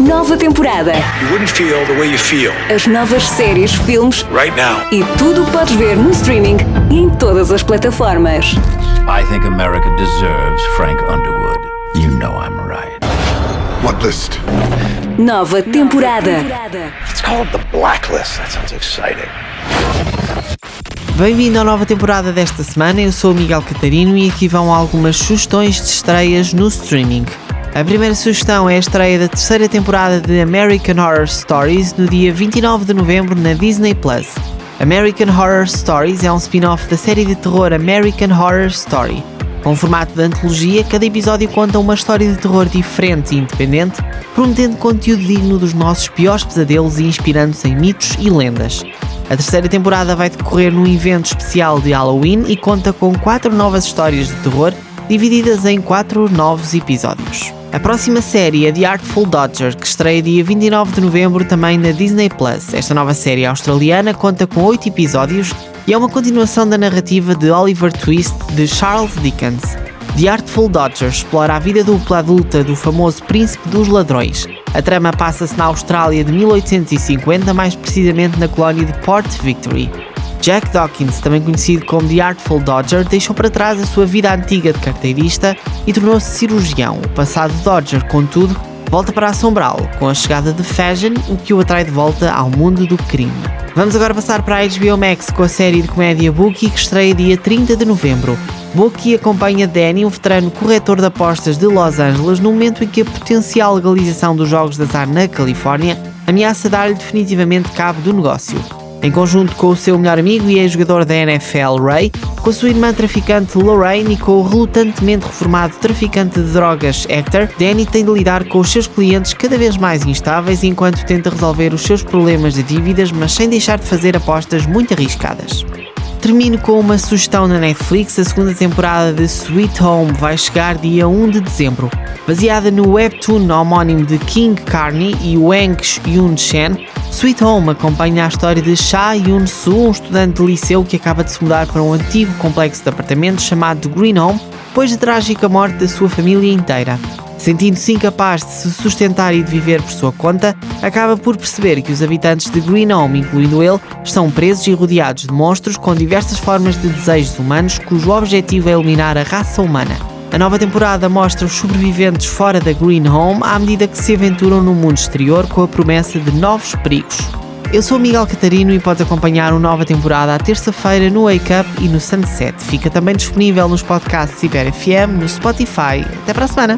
Nova temporada. You wouldn't feel the way you feel As novas séries, filmes right now. e tudo o que podes ver no streaming e em todas as plataformas. I think America deserves Frank Underwood. You know I'm right. What list? Nova temporada. It's called the Blacklist. That sounds exciting. Bem-vindo à nova temporada desta semana, eu sou o Miguel Catarino e aqui vão algumas sugestões de estreias no streaming. A primeira sugestão é a estreia da terceira temporada de American Horror Stories no dia 29 de novembro na Disney Plus. American Horror Stories é um spin-off da série de terror American Horror Story. Com formato de antologia, cada episódio conta uma história de terror diferente e independente, prometendo conteúdo digno dos nossos piores pesadelos e inspirando-se em mitos e lendas. A terceira temporada vai decorrer num evento especial de Halloween e conta com quatro novas histórias de terror, divididas em quatro novos episódios. A próxima série é The Artful Dodger, que estreia dia 29 de novembro também na Disney Plus. Esta nova série australiana conta com oito episódios e é uma continuação da narrativa de Oliver Twist de Charles Dickens. The Artful Dodger explora a vida dupla adulta do famoso Príncipe dos Ladrões. A trama passa-se na Austrália de 1850, mais precisamente na colónia de Port Victory. Jack Dawkins, também conhecido como The Artful Dodger, deixou para trás a sua vida antiga de carteirista e tornou-se cirurgião. O passado Dodger, contudo, volta para assombrá-lo com a chegada de Fashion, o que o atrai de volta ao mundo do crime. Vamos agora passar para a HBO Max com a série de comédia Bookie que estreia dia 30 de novembro. Bookie acompanha Danny, um veterano corretor de apostas de Los Angeles, no momento em que a potencial legalização dos jogos de azar na Califórnia ameaça dar-lhe definitivamente cabo do negócio. Em conjunto com o seu melhor amigo e ex-jogador da NFL, Ray, com a sua irmã traficante Lorraine e com o relutantemente reformado traficante de drogas Hector, Danny tem de lidar com os seus clientes cada vez mais instáveis enquanto tenta resolver os seus problemas de dívidas, mas sem deixar de fazer apostas muito arriscadas. Termino com uma sugestão na Netflix. A segunda temporada de Sweet Home vai chegar dia 1 de dezembro. Baseada no webtoon homónimo de King Carney e Wang Yun Shen, Sweet Home acompanha a história de Cha Yun-soo, um estudante de liceu que acaba de se mudar para um antigo complexo de apartamentos chamado Green Home, depois da trágica morte da sua família inteira. Sentindo-se incapaz de se sustentar e de viver por sua conta, acaba por perceber que os habitantes de Green Home, incluindo ele, estão presos e rodeados de monstros com diversas formas de desejos humanos, cujo objetivo é eliminar a raça humana. A nova temporada mostra os sobreviventes fora da Green Home à medida que se aventuram no mundo exterior com a promessa de novos perigos. Eu sou Miguel Catarino e podes acompanhar a nova temporada à terça-feira no Wake Up e no Sunset. Fica também disponível nos podcasts Ciber FM, no Spotify. Até para a semana!